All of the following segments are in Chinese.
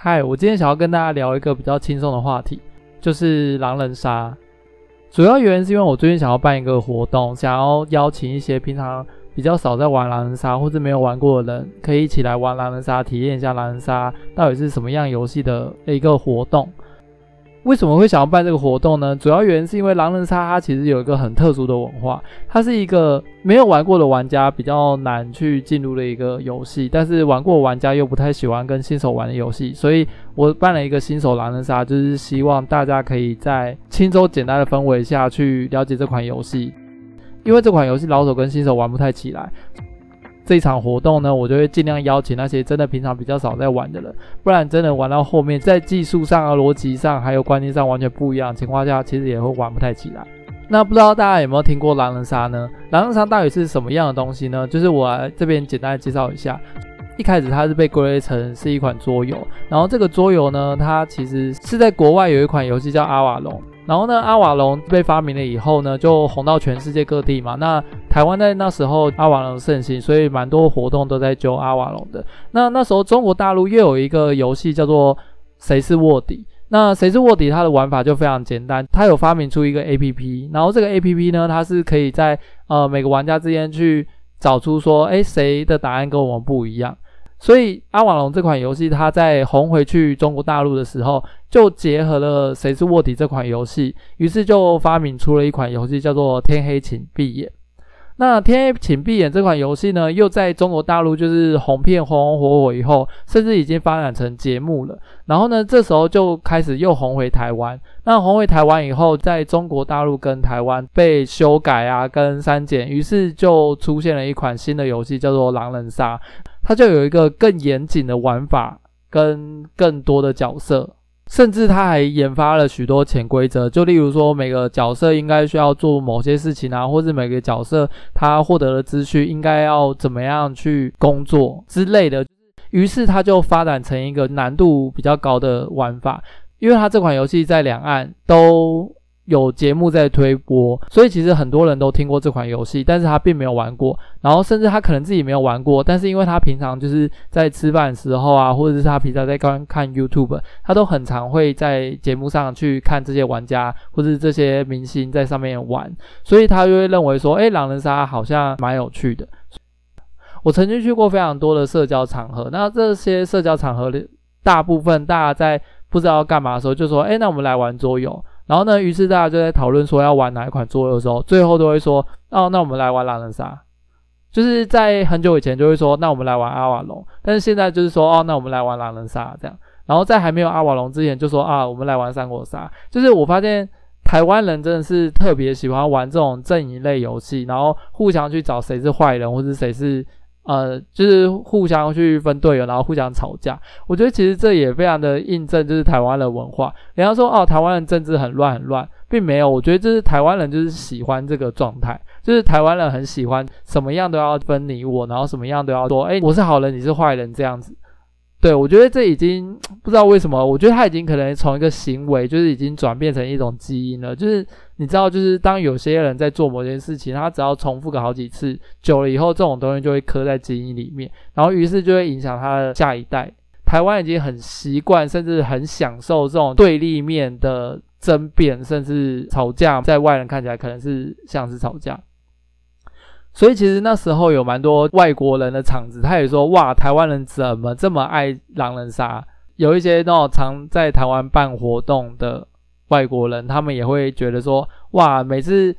嗨，我今天想要跟大家聊一个比较轻松的话题，就是狼人杀。主要原因是因为我最近想要办一个活动，想要邀请一些平常比较少在玩狼人杀或者没有玩过的人，可以一起来玩狼人杀，体验一下狼人杀到底是什么样游戏的一个活动。为什么会想要办这个活动呢？主要原因是因为狼人杀它其实有一个很特殊的文化，它是一个没有玩过的玩家比较难去进入的一个游戏，但是玩过玩家又不太喜欢跟新手玩的游戏，所以我办了一个新手狼人杀，就是希望大家可以在轻松简单的氛围下去了解这款游戏，因为这款游戏老手跟新手玩不太起来。这一场活动呢，我就会尽量邀请那些真的平常比较少在玩的人，不然真的玩到后面，在技术上啊、逻辑上还有观念上完全不一样的情况下，其实也会玩不太起来。那不知道大家有没有听过狼人杀呢？狼人杀到底是什么样的东西呢？就是我来这边简单介绍一下。一开始它是被归类成是一款桌游，然后这个桌游呢，它其实是在国外有一款游戏叫阿瓦隆。然后呢，阿瓦隆被发明了以后呢，就红到全世界各地嘛。那台湾在那时候阿瓦隆盛行，所以蛮多活动都在揪阿瓦隆的。那那时候中国大陆又有一个游戏叫做谁是卧底。那谁是卧底，它的玩法就非常简单，它有发明出一个 APP，然后这个 APP 呢，它是可以在呃每个玩家之间去找出说，诶谁的答案跟我们不一样。所以阿瓦隆这款游戏，它在红回去中国大陆的时候，就结合了谁是卧底这款游戏，于是就发明出了一款游戏，叫做天黑请闭眼。那天黑请闭眼这款游戏呢，又在中国大陆就是红片红红火火以后，甚至已经发展成节目了。然后呢，这时候就开始又红回台湾。那红回台湾以后，在中国大陆跟台湾被修改啊，跟删减，于是就出现了一款新的游戏，叫做狼人杀。它就有一个更严谨的玩法，跟更多的角色。甚至他还研发了许多潜规则，就例如说每个角色应该需要做某些事情啊，或是每个角色他获得的资讯应该要怎么样去工作之类的。于是他就发展成一个难度比较高的玩法，因为他这款游戏在两岸都有节目在推播，所以其实很多人都听过这款游戏，但是他并没有玩过，然后甚至他可能自己没有玩过，但是因为他平常就是在吃饭时候啊，或者是他平常在观看 YouTube，他都很常会在节目上去看这些玩家或者是这些明星在上面玩，所以他就会认为说，诶，狼人杀好像蛮有趣的。我曾经去过非常多的社交场合，那这些社交场合里，大部分大家在不知道干嘛的时候，就说，诶，那我们来玩桌游。然后呢，于是大家就在讨论说要玩哪一款桌游的时候，最后都会说，哦，那我们来玩狼人杀。就是在很久以前就会说，那我们来玩阿瓦隆。但是现在就是说，哦，那我们来玩狼人杀这样。然后在还没有阿瓦隆之前，就说啊，我们来玩三国杀。就是我发现台湾人真的是特别喜欢玩这种阵营类游戏，然后互相去找谁是坏人，或者谁是。呃，就是互相去分队友，然后互相吵架。我觉得其实这也非常的印证，就是台湾的文化。人家说哦，台湾人政治很乱很乱，并没有。我觉得这是台湾人就是喜欢这个状态，就是台湾人很喜欢什么样都要分你我，然后什么样都要说，哎，我是好人，你是坏人这样子。对，我觉得这已经不知道为什么，我觉得他已经可能从一个行为，就是已经转变成一种基因了。就是你知道，就是当有些人在做某件事情，他只要重复个好几次，久了以后，这种东西就会刻在基因里面，然后于是就会影响他的下一代。台湾已经很习惯，甚至很享受这种对立面的争辩，甚至吵架，在外人看起来可能是像是吵架。所以其实那时候有蛮多外国人的场子，他也说哇，台湾人怎么这么爱狼人杀？有一些那种常在台湾办活动的外国人，他们也会觉得说哇，每次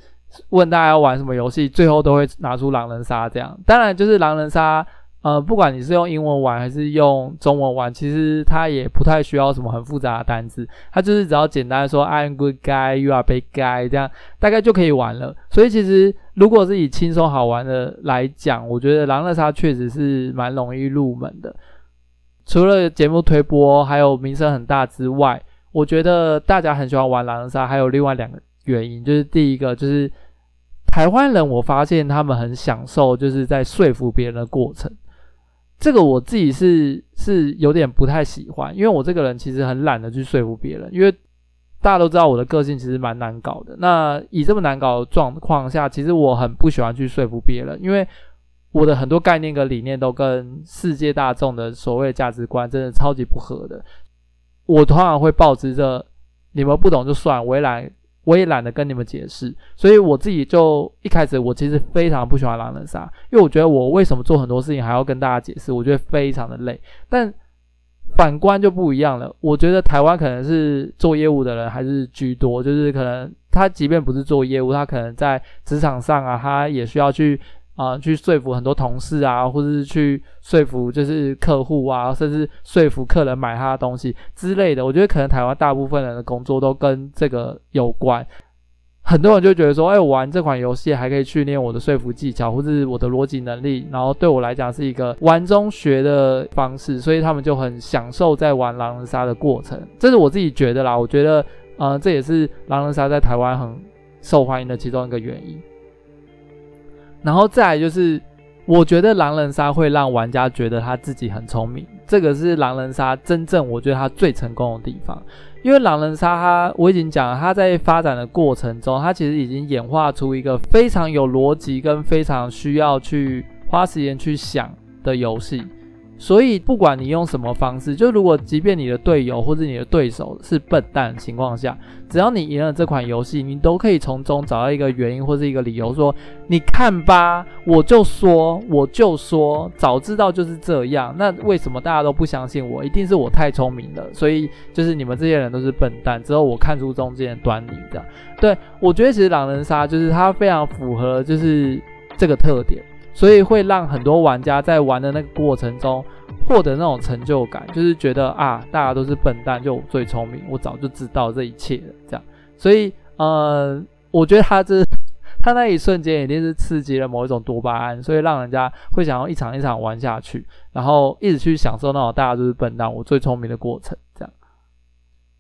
问大家要玩什么游戏，最后都会拿出狼人杀这样。当然就是狼人杀。呃，不管你是用英文玩还是用中文玩，其实它也不太需要什么很复杂的单字，它就是只要简单说 I'm good guy, you are bad guy 这样，大概就可以玩了。所以其实如果是以轻松好玩的来讲，我觉得狼人杀确实是蛮容易入门的。除了节目推播还有名声很大之外，我觉得大家很喜欢玩狼人杀，还有另外两个原因，就是第一个就是。台湾人我发现他们很享受就是在说服别人的过程，这个我自己是是有点不太喜欢，因为我这个人其实很懒得去说服别人，因为大家都知道我的个性其实蛮难搞的。那以这么难搞的状况下，其实我很不喜欢去说服别人，因为我的很多概念跟理念都跟世界大众的所谓价值观真的超级不合的。我通常会抱持着你们不懂就算，我也懒，我也懒得跟你们解释。所以我自己就一开始我其实非常不喜欢狼人杀，因为我觉得我为什么做很多事情还要跟大家解释，我觉得非常的累。但反观就不一样了，我觉得台湾可能是做业务的人还是居多，就是可能他即便不是做业务，他可能在职场上啊，他也需要去。啊，去说服很多同事啊，或者是去说服就是客户啊，甚至说服客人买他的东西之类的。我觉得可能台湾大部分人的工作都跟这个有关。很多人就觉得说，哎，我玩这款游戏还可以训练我的说服技巧，或是我的逻辑能力，然后对我来讲是一个玩中学的方式，所以他们就很享受在玩狼人杀的过程。这是我自己觉得啦，我觉得，呃，这也是狼人杀在台湾很受欢迎的其中一个原因。然后再来就是，我觉得狼人杀会让玩家觉得他自己很聪明，这个是狼人杀真正我觉得他最成功的地方。因为狼人杀它，我已经讲了，它在发展的过程中，它其实已经演化出一个非常有逻辑跟非常需要去花时间去想的游戏。所以，不管你用什么方式，就如果即便你的队友或者你的对手是笨蛋情况下，只要你赢了这款游戏，你都可以从中找到一个原因或者一个理由，说你看吧，我就说，我就说，早知道就是这样。那为什么大家都不相信我？一定是我太聪明了，所以就是你们这些人都是笨蛋。之后我看出中间的端倪，这样。对，我觉得其实狼人杀就是它非常符合就是这个特点。所以会让很多玩家在玩的那个过程中获得那种成就感，就是觉得啊，大家都是笨蛋，就我最聪明，我早就知道这一切了，这样。所以，呃，我觉得他这 他那一瞬间一定是刺激了某一种多巴胺，所以让人家会想要一场一场玩下去，然后一直去享受那种大家都是笨蛋，我最聪明的过程，这样。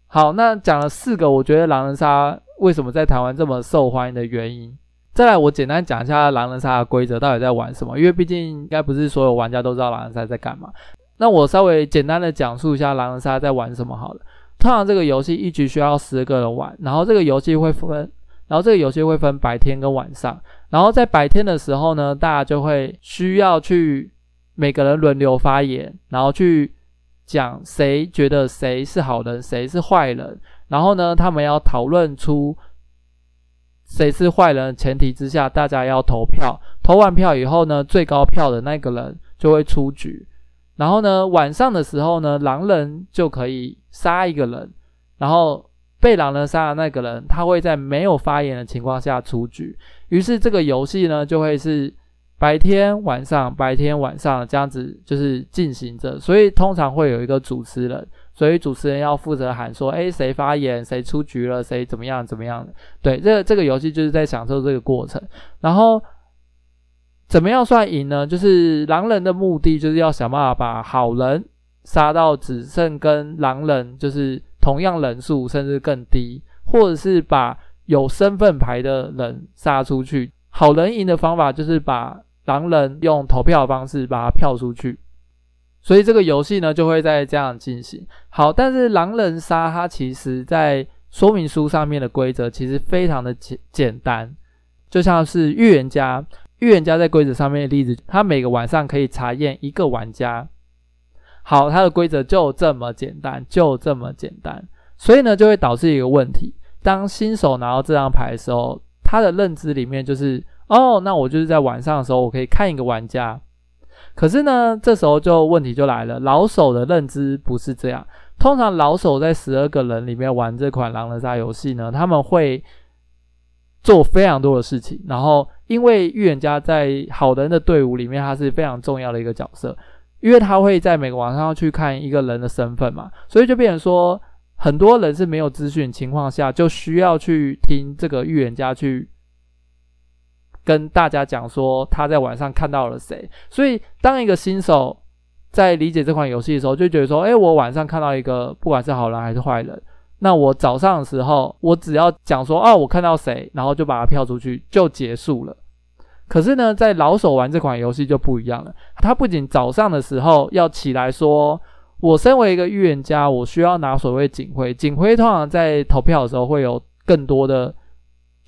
好，那讲了四个，我觉得狼人杀为什么在台湾这么受欢迎的原因。再来，我简单讲一下狼人杀的规则到底在玩什么，因为毕竟应该不是所有玩家都知道狼人杀在干嘛。那我稍微简单的讲述一下狼人杀在玩什么好了。通常这个游戏一局需要十个人玩，然后这个游戏会分，然后这个游戏会分白天跟晚上。然后在白天的时候呢，大家就会需要去每个人轮流发言，然后去讲谁觉得谁是好人，谁是坏人。然后呢，他们要讨论出。谁是坏人前提之下，大家要投票。投完票以后呢，最高票的那个人就会出局。然后呢，晚上的时候呢，狼人就可以杀一个人。然后被狼人杀的那个人，他会在没有发言的情况下出局。于是这个游戏呢，就会是白天晚上、白天晚上这样子就是进行着。所以通常会有一个主持人。所以主持人要负责喊说：“诶，谁发言，谁出局了，谁怎么样怎么样。”对，这个这个游戏就是在享受这个过程。然后怎么样算赢呢？就是狼人的目的就是要想办法把好人杀到只剩跟狼人就是同样人数，甚至更低，或者是把有身份牌的人杀出去。好人赢的方法就是把狼人用投票方式把他票出去。所以这个游戏呢，就会在这样进行。好，但是狼人杀它其实在说明书上面的规则其实非常的简简单，就像是预言家，预言家在规则上面的例子，他每个晚上可以查验一个玩家。好，它的规则就这么简单，就这么简单。所以呢，就会导致一个问题：当新手拿到这张牌的时候，他的认知里面就是，哦，那我就是在晚上的时候，我可以看一个玩家。可是呢，这时候就问题就来了。老手的认知不是这样。通常老手在十二个人里面玩这款狼人杀游戏呢，他们会做非常多的事情。然后，因为预言家在好人的队伍里面，他是非常重要的一个角色，因为他会在每个晚上要去看一个人的身份嘛，所以就变成说，很多人是没有资讯情况下，就需要去听这个预言家去。跟大家讲说他在晚上看到了谁，所以当一个新手在理解这款游戏的时候，就觉得说，诶，我晚上看到一个，不管是好人还是坏人，那我早上的时候，我只要讲说，哦，我看到谁，然后就把它票出去，就结束了。可是呢，在老手玩这款游戏就不一样了。他不仅早上的时候要起来说，我身为一个预言家，我需要拿所谓警徽。警徽通常在投票的时候会有更多的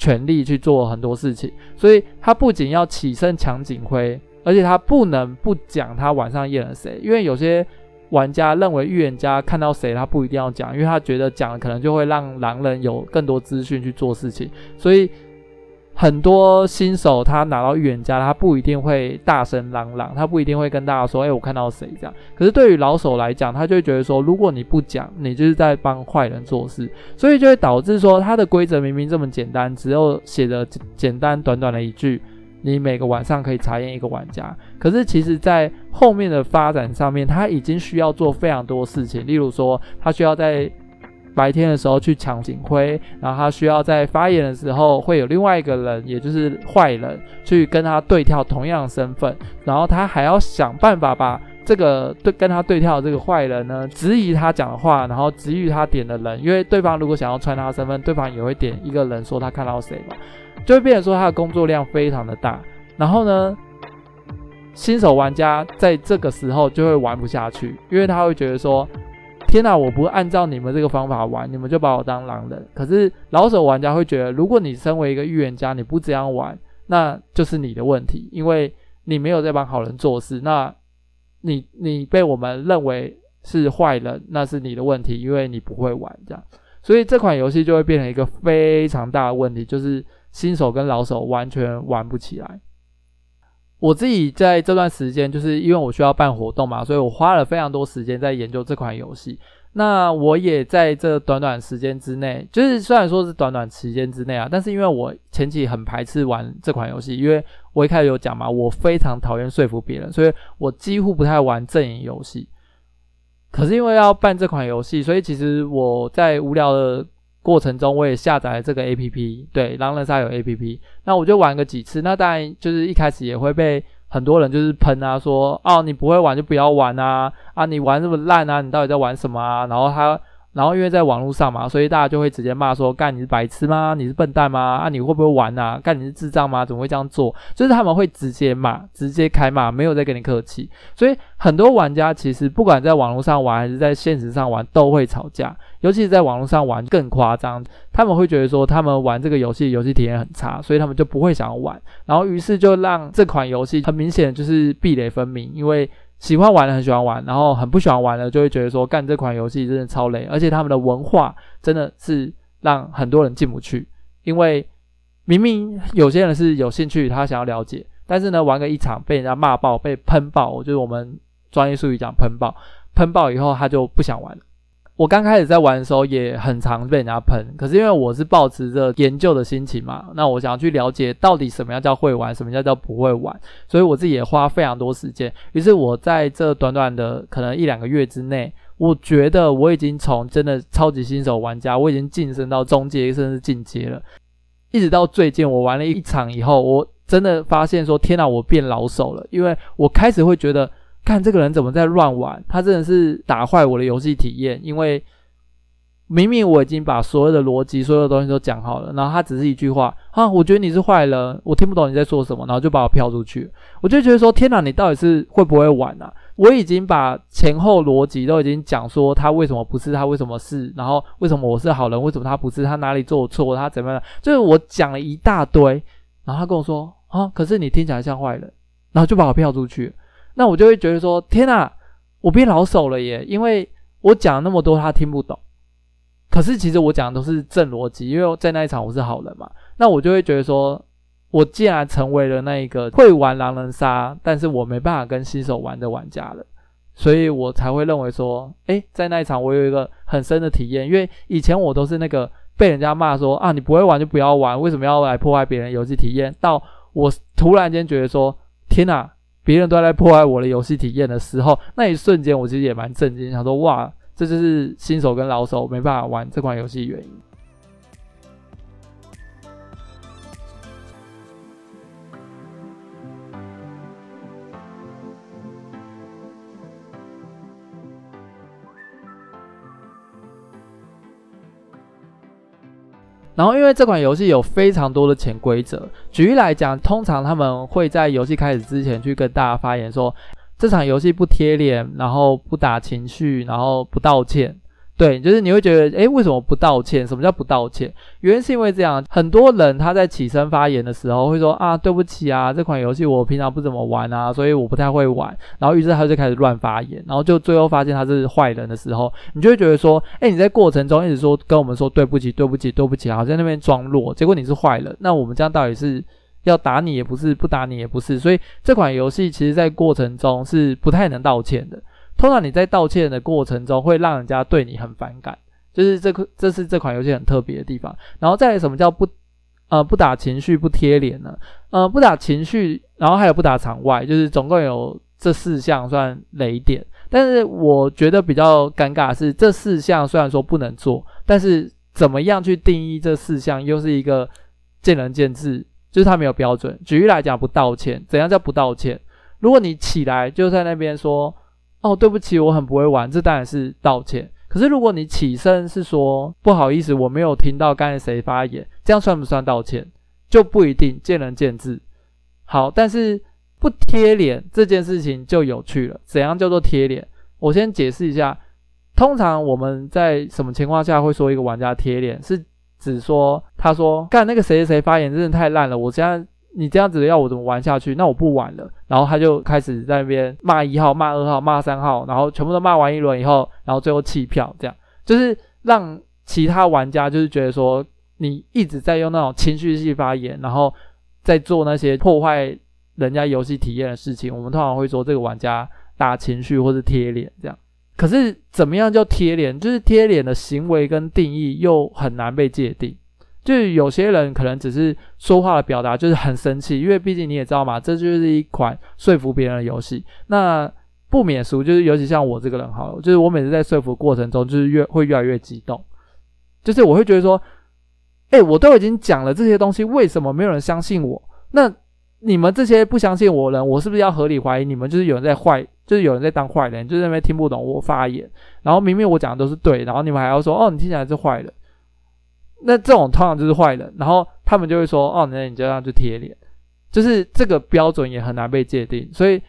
全力去做很多事情，所以他不仅要起身抢警徽，而且他不能不讲他晚上验了谁，因为有些。玩家认为预言家看到谁，他不一定要讲，因为他觉得讲了可能就会让狼人有更多资讯去做事情，所以很多新手他拿到预言家，他不一定会大声嚷嚷，他不一定会跟大家说，哎，我看到谁这样。可是对于老手来讲，他就会觉得说，如果你不讲，你就是在帮坏人做事，所以就会导致说，他的规则明明这么简单，只有写的简单短短的一句。你每个晚上可以查验一个玩家，可是其实，在后面的发展上面，他已经需要做非常多事情。例如说，他需要在白天的时候去抢警徽，然后他需要在发言的时候会有另外一个人，也就是坏人，去跟他对跳同样的身份，然后他还要想办法把这个对跟他对跳的这个坏人呢，质疑他讲的话，然后质疑他点的人，因为对方如果想要穿他的身份，对方也会点一个人说他看到谁嘛。就会变成说他的工作量非常的大，然后呢，新手玩家在这个时候就会玩不下去，因为他会觉得说，天哪，我不按照你们这个方法玩，你们就把我当狼人。可是老手玩家会觉得，如果你身为一个预言家，你不这样玩，那就是你的问题，因为你没有在帮好人做事，那你你被我们认为是坏人，那是你的问题，因为你不会玩这样，所以这款游戏就会变成一个非常大的问题，就是。新手跟老手完全玩不起来。我自己在这段时间，就是因为我需要办活动嘛，所以我花了非常多时间在研究这款游戏。那我也在这短短时间之内，就是虽然说是短短时间之内啊，但是因为我前期很排斥玩这款游戏，因为我一开始有讲嘛，我非常讨厌说服别人，所以我几乎不太玩阵营游戏。可是因为要办这款游戏，所以其实我在无聊的。过程中我也下载了这个 APP，对，狼人杀有 APP，那我就玩个几次，那当然就是一开始也会被很多人就是喷啊，说哦你不会玩就不要玩啊，啊你玩这么烂啊，你到底在玩什么啊？然后他。然后因为在网络上嘛，所以大家就会直接骂说：“干你是白痴吗？你是笨蛋吗？啊你会不会玩啊？干你是智障吗？怎么会这样做？”就是他们会直接骂，直接开骂，没有再跟你客气。所以很多玩家其实不管在网络上玩还是在现实上玩都会吵架，尤其是在网络上玩更夸张。他们会觉得说他们玩这个游戏游戏体验很差，所以他们就不会想要玩。然后于是就让这款游戏很明显就是壁垒分明，因为。喜欢玩的很喜欢玩，然后很不喜欢玩的就会觉得说，干这款游戏真的超累，而且他们的文化真的是让很多人进不去。因为明明有些人是有兴趣，他想要了解，但是呢，玩个一场被人家骂爆，被喷爆，就是我们专业术语讲喷爆，喷爆以后他就不想玩了。我刚开始在玩的时候也很常被人家喷，可是因为我是抱持着研究的心情嘛，那我想要去了解到底什么样叫会玩，什么叫叫不会玩，所以我自己也花非常多时间。于是我在这短短的可能一两个月之内，我觉得我已经从真的超级新手玩家，我已经晋升到中阶甚至进阶了。一直到最近我玩了一场以后，我真的发现说天哪，我变老手了，因为我开始会觉得。看这个人怎么在乱玩，他真的是打坏我的游戏体验。因为明明我已经把所有的逻辑、所有的东西都讲好了，然后他只是一句话啊，我觉得你是坏人，我听不懂你在说什么，然后就把我飘出去。我就觉得说，天哪，你到底是会不会玩啊？我已经把前后逻辑都已经讲说他为什么不是，他为什么是，然后为什么我是好人，为什么他不是，他哪里做错，他怎么样？就是我讲了一大堆，然后他跟我说啊，可是你听起来像坏人，然后就把我飘出去。那我就会觉得说，天哪，我变老手了耶！因为我讲那么多，他听不懂。可是其实我讲的都是正逻辑，因为在那一场我是好人嘛。那我就会觉得说，我既然成为了那一个会玩狼人杀，但是我没办法跟新手玩的玩家了，所以我才会认为说，诶，在那一场我有一个很深的体验。因为以前我都是那个被人家骂说啊，你不会玩就不要玩，为什么要来破坏别人游戏体验？到我突然间觉得说，天哪！别人都在破坏我的游戏体验的时候，那一瞬间我其实也蛮震惊，想说哇，这就是新手跟老手没办法玩这款游戏原因。然后因为这款游戏有非常多的潜规则，举例来讲，通常他们会在游戏开始之前去跟大家发言说，这场游戏不贴脸，然后不打情绪，然后不道歉。对，就是你会觉得，诶，为什么不道歉？什么叫不道歉？原因是因为这样，很多人他在起身发言的时候会说啊，对不起啊，这款游戏我平常不怎么玩啊，所以我不太会玩。然后于是他就开始乱发言，然后就最后发现他是坏人的时候，你就会觉得说，诶，你在过程中一直说跟我们说对不起，对不起，对不起，好像那边装弱，结果你是坏人。那我们这样到底是要打你也不是，不打你也不是，所以这款游戏其实在过程中是不太能道歉的。通常你在道歉的过程中，会让人家对你很反感，就是这个，这是这款游戏很特别的地方。然后再来什么叫不呃不打情绪不贴脸呢？呃不打情绪，然后还有不打场外，就是总共有这四项算雷点。但是我觉得比较尴尬的是，这四项虽然说不能做，但是怎么样去定义这四项，又是一个见仁见智，就是它没有标准。举例来讲，不道歉，怎样叫不道歉？如果你起来就在那边说。哦，对不起，我很不会玩，这当然是道歉。可是如果你起身是说不好意思，我没有听到刚才谁发言，这样算不算道歉？就不一定，见仁见智。好，但是不贴脸这件事情就有趣了。怎样叫做贴脸？我先解释一下。通常我们在什么情况下会说一个玩家贴脸？是指说他说干那个谁谁谁发言真的太烂了，我现在。你这样子要我怎么玩下去？那我不玩了。然后他就开始在那边骂一号、骂二号、骂三号，然后全部都骂完一轮以后，然后最后弃票，这样就是让其他玩家就是觉得说你一直在用那种情绪性发言，然后在做那些破坏人家游戏体验的事情。我们通常会说这个玩家打情绪或是贴脸这样。可是怎么样叫贴脸？就是贴脸的行为跟定义又很难被界定。就有些人可能只是说话的表达，就是很生气，因为毕竟你也知道嘛，这就是一款说服别人的游戏。那不免俗，就是尤其像我这个人好了，就是我每次在说服过程中，就是越会越来越激动，就是我会觉得说，哎、我都已经讲了这些东西，为什么没有人相信我？那你们这些不相信我的人，我是不是要合理怀疑你们就是有人在坏，就是有人在当坏人，就是因为听不懂我发言，然后明明我讲的都是对，然后你们还要说，哦，你听起来是坏人。那这种通常就是坏人，然后他们就会说：“哦，那你这样就贴脸。”就是这个标准也很难被界定。所以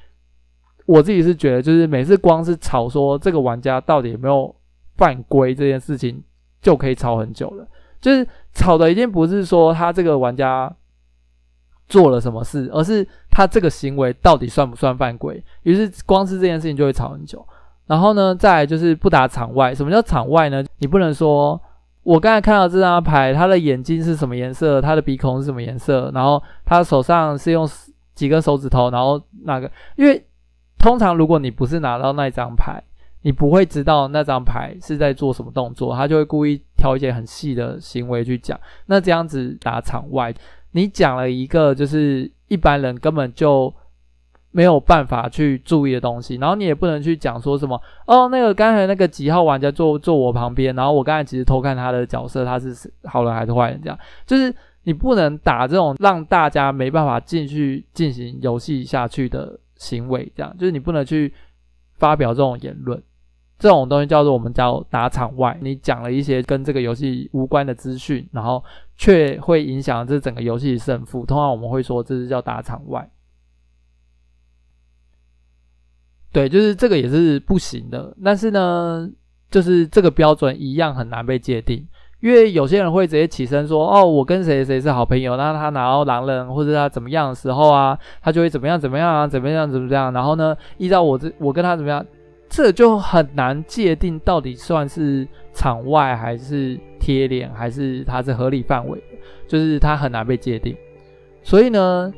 我自己是觉得，就是每次光是吵说这个玩家到底有没有犯规这件事情，就可以吵很久了。就是吵的已经不是说他这个玩家做了什么事，而是他这个行为到底算不算犯规。于是光是这件事情就会吵很久。然后呢，再就是不打场外。什么叫场外呢？你不能说。我刚才看到这张牌，他的眼睛是什么颜色？他的鼻孔是什么颜色？然后他手上是用几根手指头？然后那个，因为通常如果你不是拿到那张牌，你不会知道那张牌是在做什么动作，他就会故意挑一些很细的行为去讲。那这样子打场外，你讲了一个就是一般人根本就。没有办法去注意的东西，然后你也不能去讲说什么哦，那个刚才那个几号玩家坐坐我旁边，然后我刚才其实偷看他的角色，他是好人还是坏人？这样就是你不能打这种让大家没办法进去进行游戏下去的行为，这样就是你不能去发表这种言论，这种东西叫做我们叫打场外。你讲了一些跟这个游戏无关的资讯，然后却会影响这整个游戏的胜负，通常我们会说这是叫打场外。对，就是这个也是不行的。但是呢，就是这个标准一样很难被界定，因为有些人会直接起身说：“哦，我跟谁谁是好朋友。”那他拿到狼人或者他怎么样的时候啊，他就会怎么样怎么样啊，怎么样怎么样。然后呢，依照我这我跟他怎么样，这就很难界定到底算是场外还是贴脸，还是他是合理范围，就是他很难被界定。所以呢。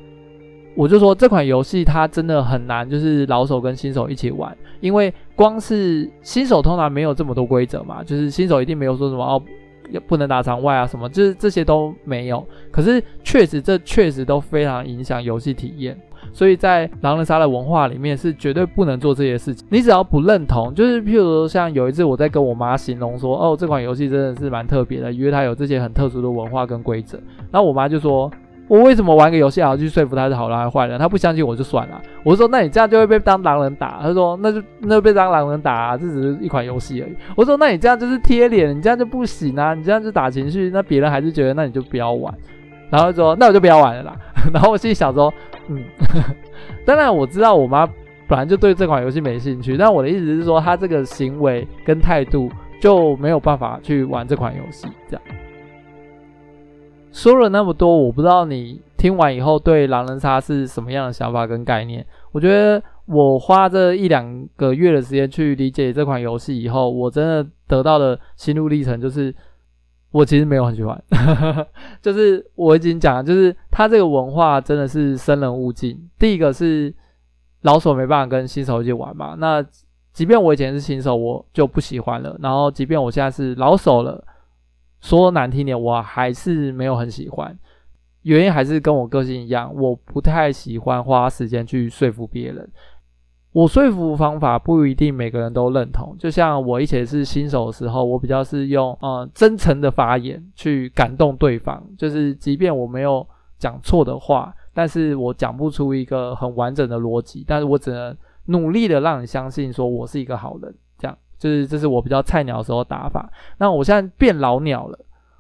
我就说这款游戏它真的很难，就是老手跟新手一起玩，因为光是新手通常没有这么多规则嘛，就是新手一定没有说什么哦，不能打场外啊什么，就是这些都没有。可是确实这确实都非常影响游戏体验，所以在狼人杀的文化里面是绝对不能做这些事情。你只要不认同，就是譬如说像有一次我在跟我妈形容说，哦，这款游戏真的是蛮特别的，因为它有这些很特殊的文化跟规则，然后我妈就说。我为什么玩个游戏还要去说服他是好人还是坏人？他不相信我就算了。我说那你这样就会被当狼人打。他说那就那就被当狼人打啊，这只是一款游戏而已。我说那你这样就是贴脸，你这样就不行啊，你这样就打情绪，那别人还是觉得那你就不要玩。然后说那我就不要玩了啦。然后我心里想说，嗯，当然我知道我妈本来就对这款游戏没兴趣，但我的意思是说，她这个行为跟态度就没有办法去玩这款游戏，这样。说了那么多，我不知道你听完以后对狼人杀是什么样的想法跟概念。我觉得我花这一两个月的时间去理解这款游戏以后，我真的得到的心路历程就是，我其实没有很喜欢。就是我已经讲了，就是它这个文化真的是生人勿近。第一个是老手没办法跟新手一起玩嘛，那即便我以前是新手，我就不喜欢了。然后即便我现在是老手了。说难听点，我还是没有很喜欢，原因还是跟我个性一样，我不太喜欢花时间去说服别人。我说服方法不一定每个人都认同，就像我以前是新手的时候，我比较是用呃真诚的发言去感动对方，就是即便我没有讲错的话，但是我讲不出一个很完整的逻辑，但是我只能努力的让你相信说我是一个好人。就是这是我比较菜鸟的时候打法，那我现在变老鸟了，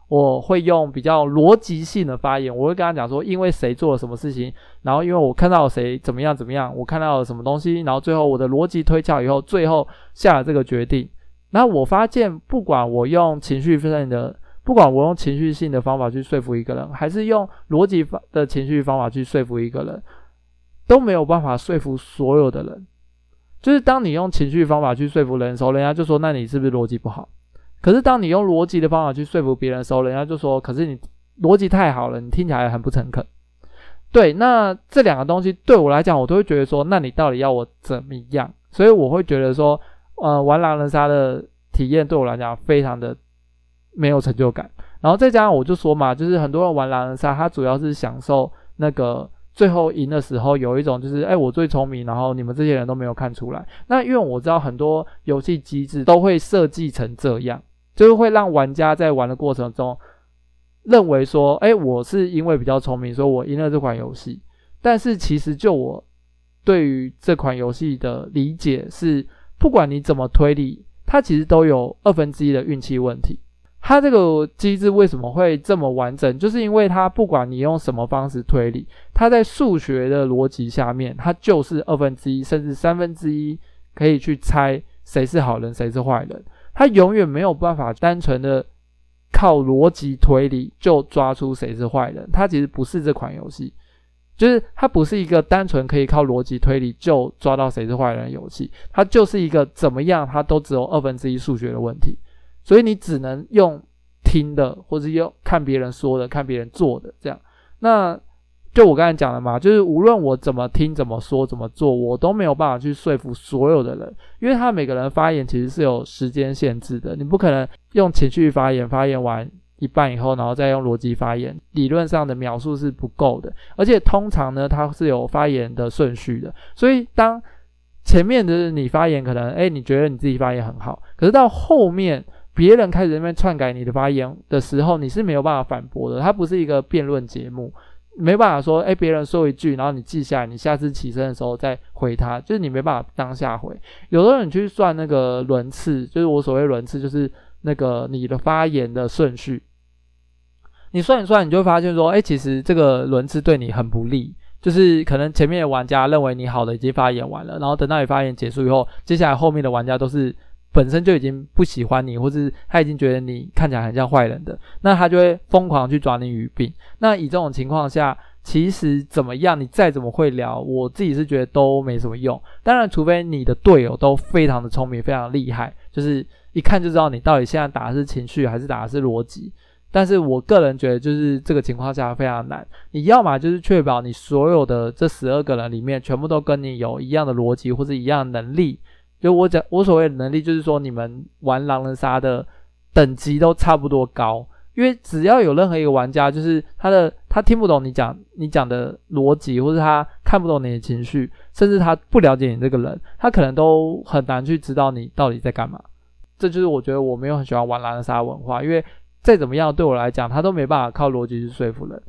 我会用比较逻辑性的发言，我会跟他讲说，因为谁做了什么事情，然后因为我看到谁怎么样怎么样，我看到了什么东西，然后最后我的逻辑推敲以后，最后下了这个决定。然后我发现，不管我用情绪性的，不管我用情绪性的方法去说服一个人，还是用逻辑的情绪方法去说服一个人，都没有办法说服所有的人。就是当你用情绪方法去说服人的时候，人家就说，那你是不是逻辑不好？可是当你用逻辑的方法去说服别人的时候，人家就说，可是你逻辑太好了，你听起来很不诚恳。对，那这两个东西对我来讲，我都会觉得说，那你到底要我怎么样？所以我会觉得说，呃，玩狼人杀的体验对我来讲非常的没有成就感。然后再加上我就说嘛，就是很多人玩狼人杀，他主要是享受那个。最后赢的时候，有一种就是，哎，我最聪明，然后你们这些人都没有看出来。那因为我知道很多游戏机制都会设计成这样，就是会让玩家在玩的过程中认为说，哎，我是因为比较聪明，所以我赢了这款游戏。但是其实就我对于这款游戏的理解是，不管你怎么推理，它其实都有二分之一的运气问题。它这个机制为什么会这么完整？就是因为它不管你用什么方式推理，它在数学的逻辑下面，它就是二分之一甚至三分之一可以去猜谁是好人，谁是坏人。它永远没有办法单纯的靠逻辑推理就抓出谁是坏人。它其实不是这款游戏，就是它不是一个单纯可以靠逻辑推理就抓到谁是坏人的游戏。它就是一个怎么样，它都只有二分之一数学的问题。所以你只能用听的，或者用看别人说的、看别人做的这样。那就我刚才讲的嘛，就是无论我怎么听、怎么说、怎么做，我都没有办法去说服所有的人，因为他每个人发言其实是有时间限制的。你不可能用情绪发言，发言完一半以后，然后再用逻辑发言，理论上的描述是不够的。而且通常呢，它是有发言的顺序的。所以当前面的你发言，可能诶，你觉得你自己发言很好，可是到后面。别人开始在那边篡改你的发言的时候，你是没有办法反驳的。它不是一个辩论节目，没办法说，哎，别人说一句，然后你记下来，你下次起身的时候再回他，就是你没办法当下回。有的人去算那个轮次，就是我所谓轮次，就是那个你的发言的顺序。你算一算，你就会发现说，哎，其实这个轮次对你很不利，就是可能前面的玩家认为你好的已经发言完了，然后等到你发言结束以后，接下来后面的玩家都是。本身就已经不喜欢你，或是他已经觉得你看起来很像坏人的，那他就会疯狂去抓你语病。那以这种情况下，其实怎么样，你再怎么会聊，我自己是觉得都没什么用。当然，除非你的队友都非常的聪明，非常厉害，就是一看就知道你到底现在打的是情绪还是打的是逻辑。但是我个人觉得，就是这个情况下非常难。你要么就是确保你所有的这十二个人里面，全部都跟你有一样的逻辑或者一样能力。就我讲，我所谓的能力，就是说你们玩狼人杀的等级都差不多高，因为只要有任何一个玩家，就是他的他听不懂你讲你讲的逻辑，或者他看不懂你的情绪，甚至他不了解你这个人，他可能都很难去知道你到底在干嘛。这就是我觉得我没有很喜欢玩狼人杀文化，因为再怎么样对我来讲，他都没办法靠逻辑去说服人。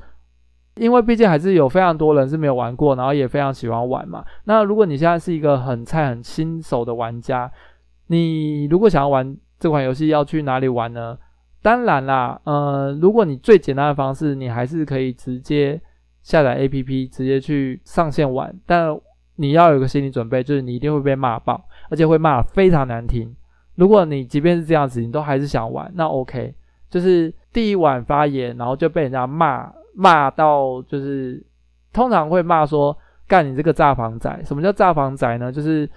因为毕竟还是有非常多人是没有玩过，然后也非常喜欢玩嘛。那如果你现在是一个很菜、很新手的玩家，你如果想要玩这款游戏，要去哪里玩呢？当然啦，呃，如果你最简单的方式，你还是可以直接下载 APP，直接去上线玩。但你要有个心理准备，就是你一定会被骂爆，而且会骂得非常难听。如果你即便是这样子，你都还是想玩，那 OK，就是第一晚发言，然后就被人家骂骂到，就是通常会骂说干你这个炸房仔。什么叫炸房仔呢？就是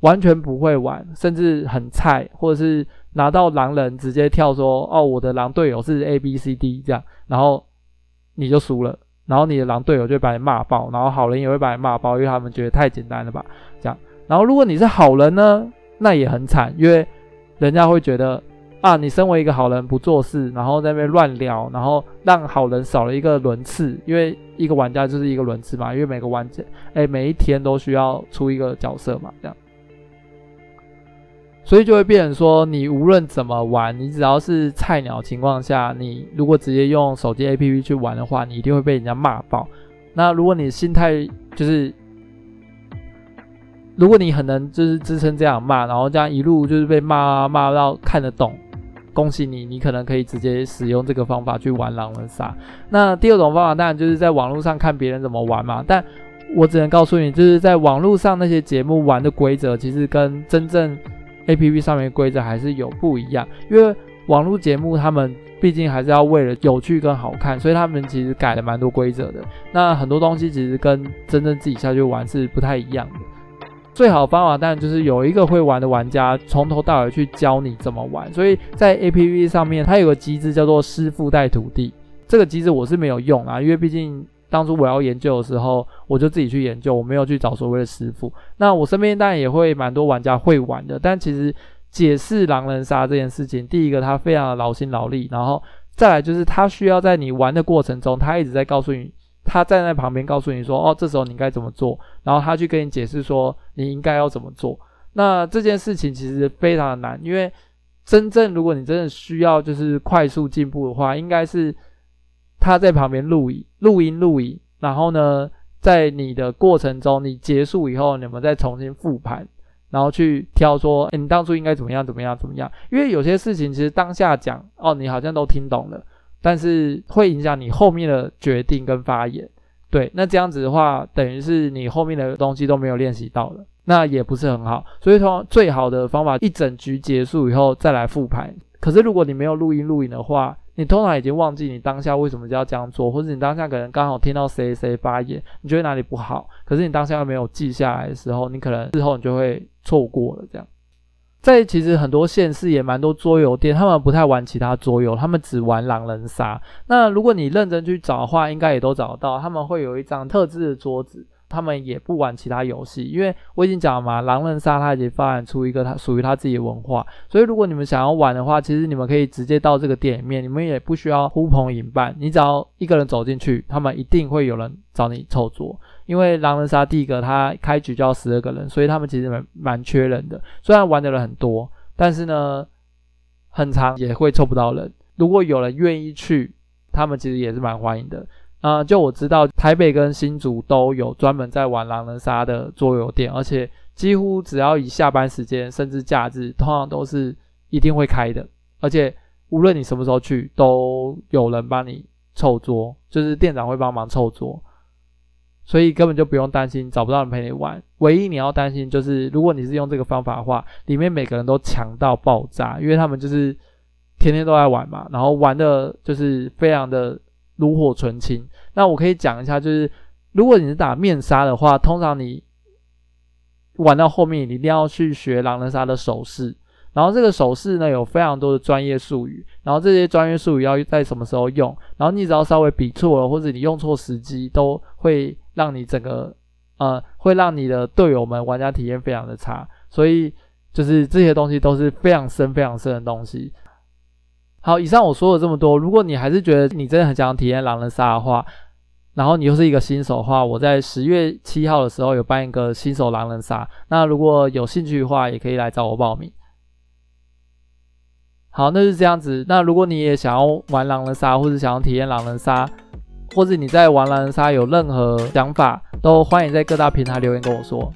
完全不会玩，甚至很菜，或者是。拿到狼人直接跳说哦，我的狼队友是 A B C D 这样，然后你就输了，然后你的狼队友就会把你骂爆，然后好人也会把你骂爆，因为他们觉得太简单了吧，这样。然后如果你是好人呢，那也很惨，因为人家会觉得啊，你身为一个好人不做事，然后在那边乱聊，然后让好人少了一个轮次，因为一个玩家就是一个轮次嘛，因为每个玩家哎每一天都需要出一个角色嘛，这样。所以就会变成说，你无论怎么玩，你只要是菜鸟情况下，你如果直接用手机 APP 去玩的话，你一定会被人家骂爆。那如果你心态就是，如果你很能就是支撑这样骂，然后这样一路就是被骂骂到看得懂，恭喜你，你可能可以直接使用这个方法去玩狼人杀。那第二种方法当然就是在网络上看别人怎么玩嘛，但我只能告诉你，就是在网络上那些节目玩的规则，其实跟真正 A P P 上面规则还是有不一样，因为网络节目他们毕竟还是要为了有趣跟好看，所以他们其实改了蛮多规则的。那很多东西其实跟真正自己下去玩是不太一样的。最好的方法当然就是有一个会玩的玩家从头到尾去教你怎么玩。所以在 A P P 上面，它有个机制叫做师傅带徒弟。这个机制我是没有用啊，因为毕竟。当初我要研究的时候，我就自己去研究，我没有去找所谓的师傅。那我身边当然也会蛮多玩家会玩的，但其实解释狼人杀这件事情，第一个他非常的劳心劳力，然后再来就是他需要在你玩的过程中，他一直在告诉你，他站在旁边告诉你说，哦，这时候你该怎么做，然后他去跟你解释说你应该要怎么做。那这件事情其实非常的难，因为真正如果你真的需要就是快速进步的话，应该是。他在旁边录影、录音、录影，然后呢，在你的过程中，你结束以后，你们再重新复盘，然后去挑说，诶，你当初应该怎么样、怎么样、怎么样？因为有些事情其实当下讲，哦，你好像都听懂了，但是会影响你后面的决定跟发言。对，那这样子的话，等于是你后面的东西都没有练习到了，那也不是很好。所以说，最好的方法，一整局结束以后再来复盘。可是如果你没有录音录影的话，你通常已经忘记你当下为什么就要这样做，或者你当下可能刚好听到谁谁发言，你觉得哪里不好，可是你当下又没有记下来的时候，你可能之后你就会错过了这样。在其实很多县市也蛮多桌游店，他们不太玩其他桌游，他们只玩狼人杀。那如果你认真去找的话，应该也都找得到，他们会有一张特制的桌子。他们也不玩其他游戏，因为我已经讲了嘛，狼人杀它已经发展出一个它属于它自己的文化，所以如果你们想要玩的话，其实你们可以直接到这个店里面，你们也不需要呼朋引伴，你只要一个人走进去，他们一定会有人找你凑桌，因为狼人杀第一个它开局就要十二个人，所以他们其实蛮蛮缺人的，虽然玩的人很多，但是呢，很长也会凑不到人，如果有人愿意去，他们其实也是蛮欢迎的。啊、就我知道，台北跟新竹都有专门在玩狼人杀的桌游店，而且几乎只要以下班时间，甚至假日，通常都是一定会开的。而且无论你什么时候去，都有人帮你凑桌，就是店长会帮忙凑桌，所以根本就不用担心找不到人陪你玩。唯一你要担心就是，如果你是用这个方法的话，里面每个人都强到爆炸，因为他们就是天天都在玩嘛，然后玩的就是非常的。炉火纯青。那我可以讲一下，就是如果你是打面杀的话，通常你玩到后面，你一定要去学狼人杀的手势。然后这个手势呢，有非常多的专业术语。然后这些专业术语要在什么时候用？然后你只要稍微比错了，或者你用错时机，都会让你整个呃，会让你的队友们玩家体验非常的差。所以就是这些东西都是非常深、非常深的东西。好，以上我说了这么多，如果你还是觉得你真的很想体验狼人杀的话，然后你又是一个新手的话，我在十月七号的时候有办一个新手狼人杀，那如果有兴趣的话，也可以来找我报名。好，那是这样子。那如果你也想要玩狼人杀，或者想要体验狼人杀，或者你在玩狼人杀有任何想法，都欢迎在各大平台留言跟我说。